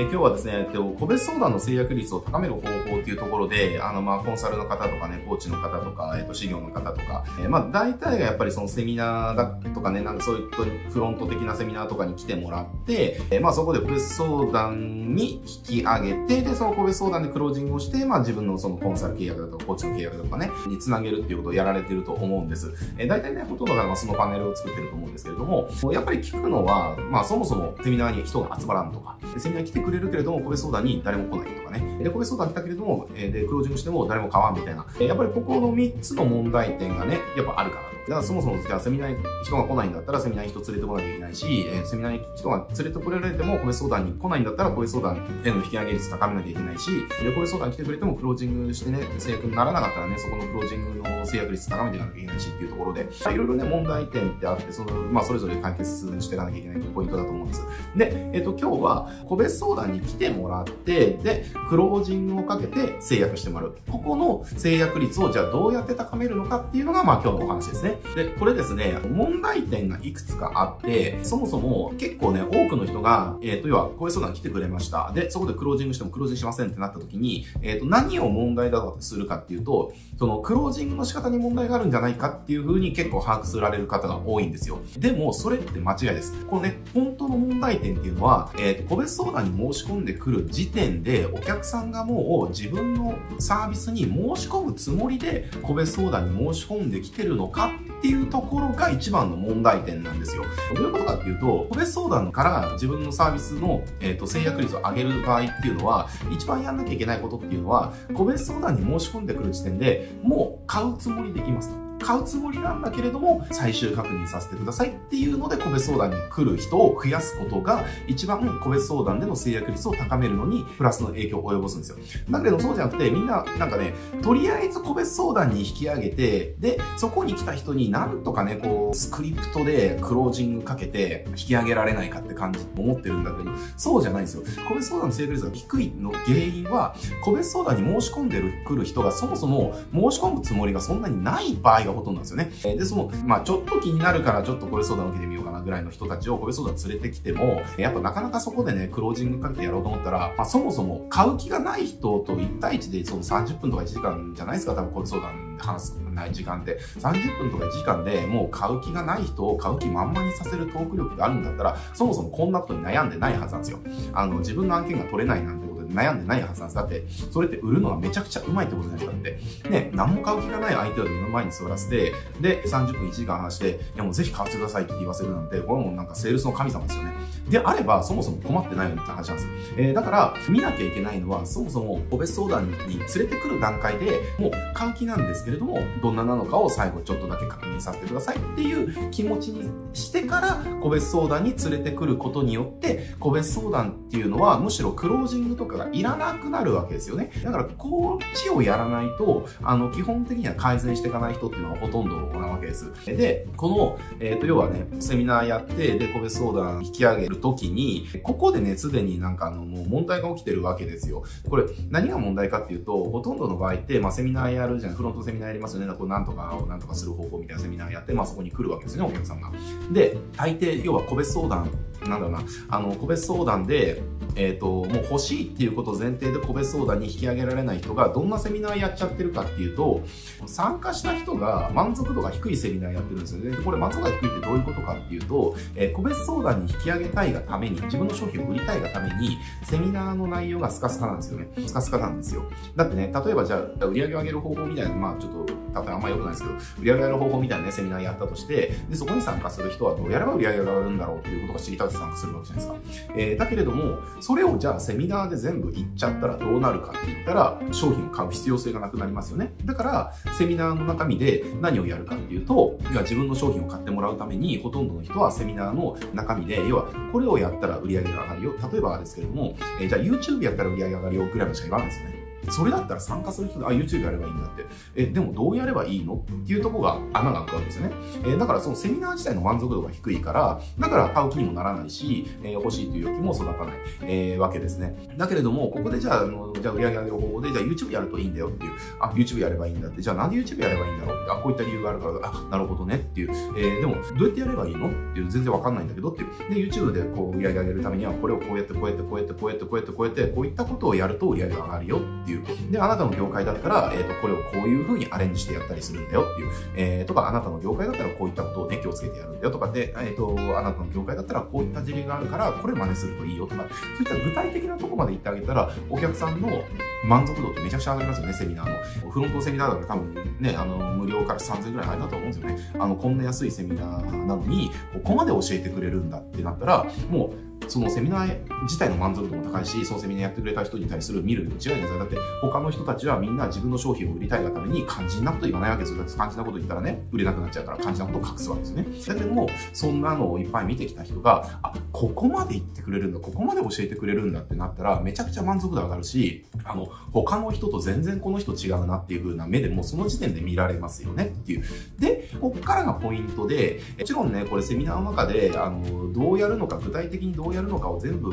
ー、今日はですね、個別相談の制約率を高める方法っていうところで、あの、まあ、コンサルの方とかね、コーチの方とか、えっ、と、事業の方とか、えー、まあ、大体がやっぱりそのセミナーだとかね、なんかそういったフロント的なセミナーとかに来てもらって、えー、まあ、そこで個別相談に引き上げて、で、その個別相談でクロージングをして、まあ、自分のそのコンサル契約だとか、コーチの契約だとかね、につなげるっていうことをやられてると思うんです。えー、大体ね、ほとんどがそのパネルを作ってると思うんですけれども、やっぱり聞くのは、まあ、そもそもセミナーに人が集まらんとか、セミナー来てくれるけれども、個別相談に誰も来ないと。ね。で、個別相談来たけれども、えで、クロージングしても誰も買わんみたいな。やっぱりここの3つの問題点がね、やっぱあるかなと。だからそもそも、じゃあセミナーに人が来ないんだったら、セミナーに人連れてこなきゃいけないし、えセミナーに人が連れてこられても、個別相談に来ないんだったら、個別相談への引き上げ率高めなきゃいけないし、で、個別相談来てくれても、クロージングしてね、制約にならなかったらね、そこのクロージングの制約率高めていかなきゃいけないしっていうところで、いろいろね、問題点ってあって、その、まあ、それぞれ解決していかなきゃいけないポイントだと思うんです。で、えっと、今日は、個別相談に来てもらって、で、クロージングをかけて制約してもらう。ここの制約率をじゃあどうやって高めるのかっていうのが、まあ今日のお話ですね。で、これですね、問題点がいくつかあって、そもそも結構ね、多くの人が、えっ、ー、と、要は、こういう相談来てくれました。で、そこでクロージングしてもクロージングしませんってなった時に、えっ、ー、と、何を問題だとするかっていうと、そのクロージングの仕方に問題があるんじゃないかっていう風に結構把握すられる方が多いんですよ。でも、それって間違いです。このね、本当の問題点っていうのは、えっ、ー、と、個別相談に申し込んでくる時点で、お客客さんがもう自分のサービスに申し込むつもりで、個別相談に申し込んできてるのかっていうところが一番の問題点なんですよ。どういうことかっていうと、個別相談から自分のサービスの、えーと、制約率を上げる場合っていうのは、一番やんなきゃいけないことっていうのは、個別相談に申し込んでくる時点でもう買うつもりできますと。買うつもりなんだけれども、最終確認させてくださいっていうので、個別相談に来る人を増やすことが、一番個別相談での制約率を高めるのに、プラスの影響を及ぼすんですよ。だけどそうじゃなくて、みんな、なんかね、とりあえず個別相談に引き上げて、で、そこに来た人になんとかね、こう、スクリプトでクロージングかけて、引き上げられないかって感じ、思ってるんだけど、そうじゃないんですよ。個別相談の制約率が低いの原因は、個別相談に申し込んでる、来る人がそもそも申し込むつもりがそんなにない場合がほとんどなんですよね。で、その、まあちょっと気になるからちょっと個別相談受けてみようかなぐらいの人たちを個別相談連れてきても、やっぱなかなかそこでね、クロージングかけてやろうと思ったら、まあそもそも買う気がない人と1対1でその30分とか1時間じゃないですか、多分個別相談話すない時間って。30分とか1時間でもう買う気がない人を買う気満々にさせるトーク力があるんだったら、そもそもこんなことに悩んでないはずなんですよ。あの、自分の案件が取れないなんて悩んでないはずなんです。だって、それって売るのはめちゃくちゃうまいってことじゃないですかって。ね、何も買う気がない相手を目の前に座らせて、で、30分1時間話して、いやもうぜひ買わせてくださいって言わせるなんて、これもなんかセールスの神様ですよね。であれば、そもそも困ってないよねって話なんですよ。えー、だから、見なきゃいけないのは、そもそも個別相談に連れてくる段階で、もう買う気なんですけれども、どんななのかを最後ちょっとだけ確認させてくださいっていう気持ちにしてから、個別相談に連れてくることによって、個別相談っていうのは、むしろクロージングとかがいらなくなるわけですよね。だから、こっちをやらないと、あの、基本的には改善していかない人っていうのはほとんどなわけです。で、この、えっ、ー、と、要はね、セミナーやって、で、個別相談引き上げる時に、ここでね、すでになんかあの、もう問題が起きてるわけですよ。これ、何が問題かっていうと、ほとんどの場合って、まあ、セミナーやるじゃん、フロントセミナーやりますよね。こうなんとかをなんとかする方法みたいなセミナーやって、まあ、そこに来るわけですよね、お客さんが。で、大抵、要は個別相談なんだろうな、あの、個別相談で、えっ、ー、と、もう欲しいっていうこと前提で個別相談に引き上げられない人がどんなセミナーやっちゃってるかっていうと、参加した人が満足度が低いセミナーやってるんですよね。で、これ満足度が低いってどういうことかっていうと、えー、個別相談に引き上げたいがために、自分の商品を売りたいがために、セミナーの内容がスカスカなんですよね。スカスカなんですよ。だってね、例えばじゃあ、売り上げを上げる方法みたいな、まあちょっと、例えばあんま良くないですけど、売り上げ上げる方法みたいなね、セミナーやったとして、で、そこに参加する人はどうやれば売り上げが上がるんだろうっていうことが知りたくて参加するわけじゃないですか。えー、だけれども、それをじゃあセミナーで全部言っちゃったらどうなるかって言ったら、商品を買う必要性がなくなりますよね。だから、セミナーの中身で何をやるかっていうと、要は自分の商品を買ってもらうために、ほとんどの人はセミナーの中身で、要は、これをやったら売り上げが上がるよ。例えばですけれども、えー、じゃあ YouTube やったら売り上げ上がるよぐらいのしか言わないですよね。それだったら参加する人で、あ、YouTube やればいいんだって。え、でもどうやればいいの？っていうとこが穴が開くわけですよね。えだからそのセミナー自体の満足度が低いから、だから買う気にもならないし、え欲しいという欲求も育たない、えー、わけですね。だけれども、ここでじゃあ、あのじゃあ売り上げ上げる方法で、じゃあ YouTube やるといいんだよっていう、あ、YouTube やればいいんだって、じゃあなんで YouTube やればいいんだろう？って、あ、こういった理由があるから、あ、なるほどねっていう、えー、でも、どうやってやればいいの？っていう、全然わかんないんだけどっていう。で、YouTube でこう売り上げ上げるためには、これをこうやって、こうやって、こうやって、こうやって、こうやって、こうやって、こういったことをやると売り上げが上がるよっていう。で、あなたの業界だったら、えっ、ー、と、これをこういう風にアレンジしてやったりするんだよっていう。えー、とか、あなたの業界だったらこういったことをね、気をつけてやるんだよとかで、えっ、ー、と、あなたの業界だったらこういった事例があるから、これ真似するといいよとか、そういった具体的なとこまで言ってあげたら、お客さんの満足度ってめちゃくちゃ上がりますよね、セミナーの。フロントセミナーだから多分ね、あの、無料から3000円ぐらい入るだと思うんですよね。あの、こんな安いセミナーなのに、ここまで教えてくれるんだってなったら、もう、そのセミナー自体の満足度も高いし、そのセミナーやってくれた人に対する見る違いないですよ。だって他の人たちはみんな自分の商品を売りたいがために肝心なこと言わないわけですよ。だって肝心なこと言ったらね、売れなくなっちゃうから肝心なことを隠すわけですね。だけども、そんなのをいっぱい見てきた人が、あ、ここまで言ってくれるんだ、ここまで教えてくれるんだってなったら、めちゃくちゃ満足度上がるし、あの、他の人と全然この人違うなっていう風な目でもうその時点で見られますよねっていう。で、こっからがポイントで、もちろんね、これセミナーの中で、あの、どうやるのか、具体的にどうやるのかを全部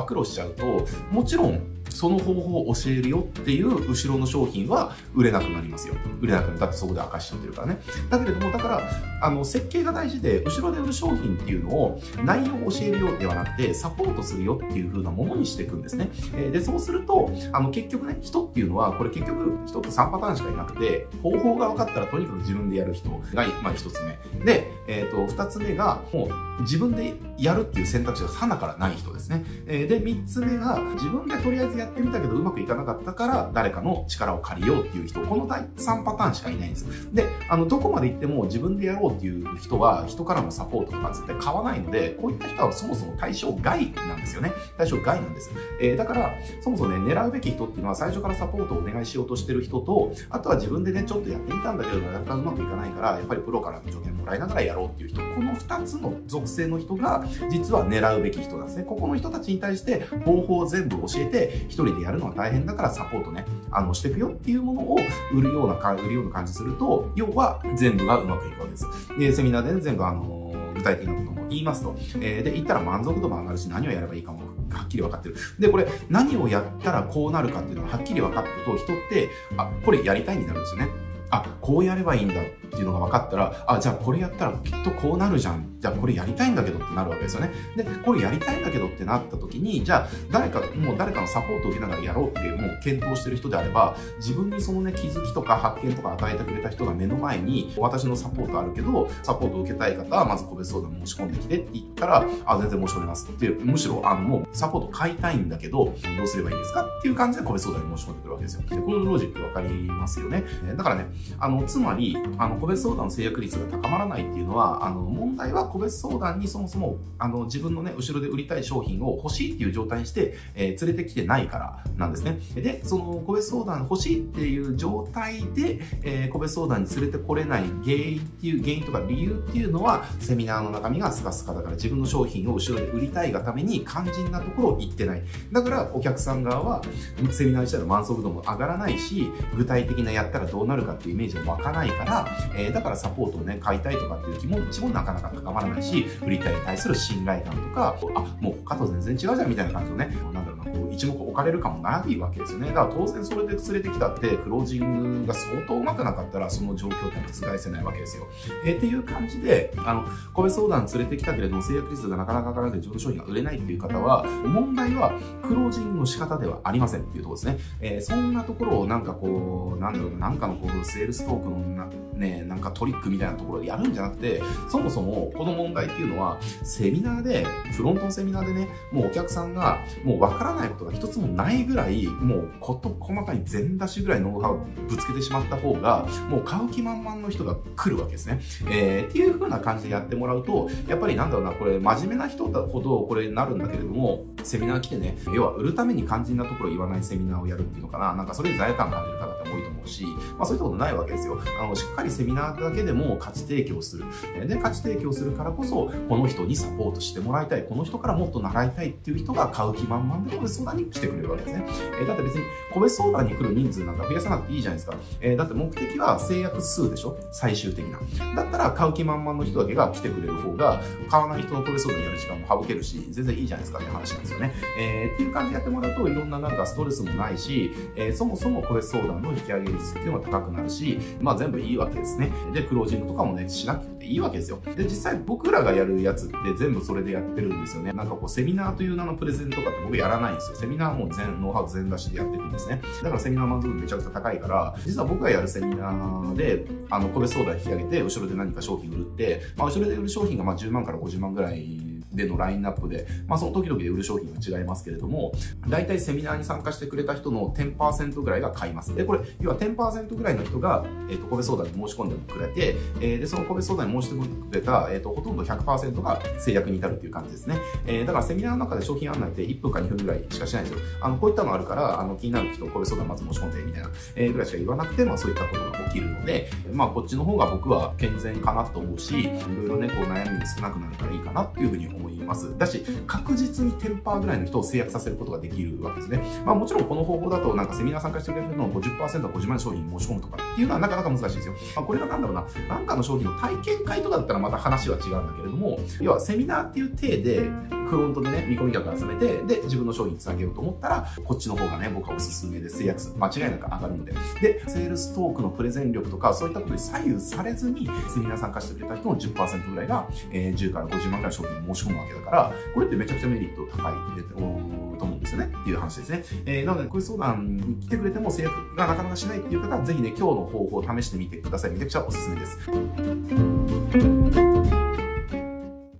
暴露しちゃうと、もちろんその方法を教えるよっていう後ろの商品は売れなくなりますよ。売れなくなる。だってそこで明かしちゃってるからね。だけれども、だから、あの、設計が大事で、後ろで売る商品っていうのを内容を教えるよではなくて、サポートするよっていう風なものにしていくんですね。えで、そうすると、あの、結局ね、人っていうのは、これ結局、人って3パターンしかいなくて、方法が分かったらとにかく自分でやる人が、まあ一つ目。で、えっ、ー、と、二つ目が、もう自分でやるっていう選択肢がさなからない人ですね。えで、三つ目が、自分でとりあえずやってみたけどうまくいかなかったから誰かの力を借りようっていう人、この第3パターンしかいないんです。で、あの、どこまで行っても自分でやろうっていう人は人からのサポートとか絶対買わないので、こういった人はそもそも対象外なんですよね。対象外なんです。えー、だから、そもそもね、狙うべき人っていうのは最初からサポートをお願いしようとしてる人と、あとは自分でね、ちょっとやってみたんだけど、なかなかうまくいかないから、やっぱりプロからの助言もらいながらやろうっていう人、この2つの属性の人が、実は狙うべき人なんですね。ここの人たちに対して方法を全部教えて、一人でやるのは大変だからサポートね、あの、していくよっていうものを売るような、売るような感じすると、要は全部がうまくいくわけです。で、セミナーで、全部あの、具体的なことも言いますと。えー、で、言ったら満足度も上がるし、何をやればいいかもはっきり分かってる。で、これ、何をやったらこうなるかっていうのがはっきり分かってると、人って、あ、これやりたいになるんですよね。あ、こうやればいいんだっっていうのが分かったら、あ、じゃあこれやったらきっとこうなるじゃん。じゃあこれやりたいんだけどってなるわけですよね。で、これやりたいんだけどってなった時に、じゃあ誰か、もう誰かのサポートを受けながらやろうってもう検討してる人であれば、自分にそのね、気づきとか発見とか与えてくれた人が目の前に、私のサポートあるけど、サポートを受けたい方は、まず個別相談申し込んできてって言ったら、あ、全然申し込みますっていう、むしろ、あの、もうサポート買いたいんだけど、どうすればいいですかっていう感じで個別相談に申し込んでくるわけですよ。で、このロジックわかりますよね。だからね、あの、つまり、あの、個別相談の制約率が高まらないっていうのは、あの、問題は個別相談にそもそも、あの、自分のね、後ろで売りたい商品を欲しいっていう状態にして、えー、連れてきてないからなんですね。で、その個別相談欲しいっていう状態で、えー、個別相談に連れてこれない原因っていう、原因とか理由っていうのは、セミナーの中身がスカスカだから自分の商品を後ろで売りたいがために肝心なところを言ってない。だから、お客さん側は、セミナー自体の満足度も上がらないし、具体的なやったらどうなるかっていうイメージも湧かないから、えー、だからサポートをね、買いたいとかっていう気持ちもなかなか高まらないし、売りたいに対する信頼感とか、あ、もう他と全然違うじゃんみたいな感じのね、なんだろ、う、一目置かれるかもないわけですよね。だから当然それで連れてきたって、クロージングが相当うまくなかったら、その状況って覆せないわけですよ。えー、っていう感じで、あの、個別相談連れてきたけれども、制約率がなかなか上がらなくて自分の商品が売れないっていう方は、問題はクロージングの仕方ではありませんっていうところですね。えー、そんなところをなんかこう、なんだろうな、なんかのこう、セールストークのな、ね、なんかトリックみたいなところでやるんじゃなくて、そもそもこの問題っていうのは、セミナーで、フロントのセミナーでね、もうお客さんが、もうわからないことが一つもないぐらい、もうこと細かに全出しぐらいノウハウぶつけてしまった方が、もう買う気満々の人が来るわけですね。えー、っていう風な感じでやってもらうと、やっぱりなんだろうな、これ真面目な人ほどこれになるんだけれども、セミナー来てね、要は売るために肝心なところ言わないセミナーをやるっていうのかな、なんかそれで罪悪感感じる方って多いと思うし、まあそういったことないわけですよ。あの、しっかりセミナーだけでも価値提供する。で、価値提供するからこそ、この人にサポートしてもらいたい、この人からもっと習いたいっていう人が買う気満々でこれ相談にに来てくれるわけですね。えー、だって別に個別相談に来る人数なんか増やさなくていいじゃないですか。えー、だって目的は制約数でしょ？最終的な。だったら買う気満々の人だけが来てくれる方が、買わない人の個別相談やる時間も省けるし、全然いいじゃないですかって話なんですよね。えー、っていう感じでやってもらうと、いろんななんかストレスもないし、えー、そもそも個別相談の引き上げ率っていうのが高くなるし、まあ全部いいわけですね。で、クロージングとかもね、しなくていいわけですよ。で、実際僕らがやるやつって全部それでやってるんですよね。なんかこう、セミナーという名のプレゼンとかって僕やらないんですよ。セミナーも全、ノウハウ全出しでやってるんですね。だからセミナー満足度めちゃくちゃ高いから、実は僕がやるセミナーで、あの、個別相談引き上げて、後ろで何か商品売るって、まあ、後ろで売る商品がまあ10万から50万ぐらいでのラインナップで、まあその時々で売る商品は違いますけれども、大体セミナーに参加してくれた人の10%ぐらいが買います。で、これ、要は10%ぐらいの人が、えっ、ー、と、個別相談に申し込んでくれて、えー、で、その個別相談に申し込んでくれた、えっ、ー、と、ほとんど100%が制約に至るっていう感じですね。えー、だからセミナーの中で商品案内って1分か2分ぐらいしかしないんですよ。あの、こういったのあるから、あの、気になる人、個別相談まず申し込んで、みたいな、えー、ぐらいしか言わなくて、まあそういったことが起きるので、まあこっちの方が僕は健全かなと思うし、いろいろね、こう悩みも少なくなるからいいかなっていうふうに思います。いますだし、確実に10%ぐらいの人を制約させることができるわけですね。まあもちろんこの方法だと、なんかセミナー参加してくれるのを50%は50万商品申し込むとかっていうのはなかなか難しいですよ。まあこれがなんだろうな、なんかの商品の体験会とかだったらまた話は違うんだけれども、要はセミナーっていう体で、フロントでね、見込み客集めて、で、自分の商品つなげようと思ったら、こっちの方がね、僕はおすすめで制約数、間違いなく上がるので。で、セールストークのプレゼン力とか、そういったことに左右されずに、セミナー参加してくれた人の10%ぐらいが、えー、10から50万ぐらい商品を申し込むわけだから、これってめちゃくちゃメリット高いと思うんですよね。っていう話ですね。えー、なので、こういう相談に来てくれても制約がなかなかしないっていう方は、ぜひね、今日の方法を試してみてください。めちゃくちゃおすすめです。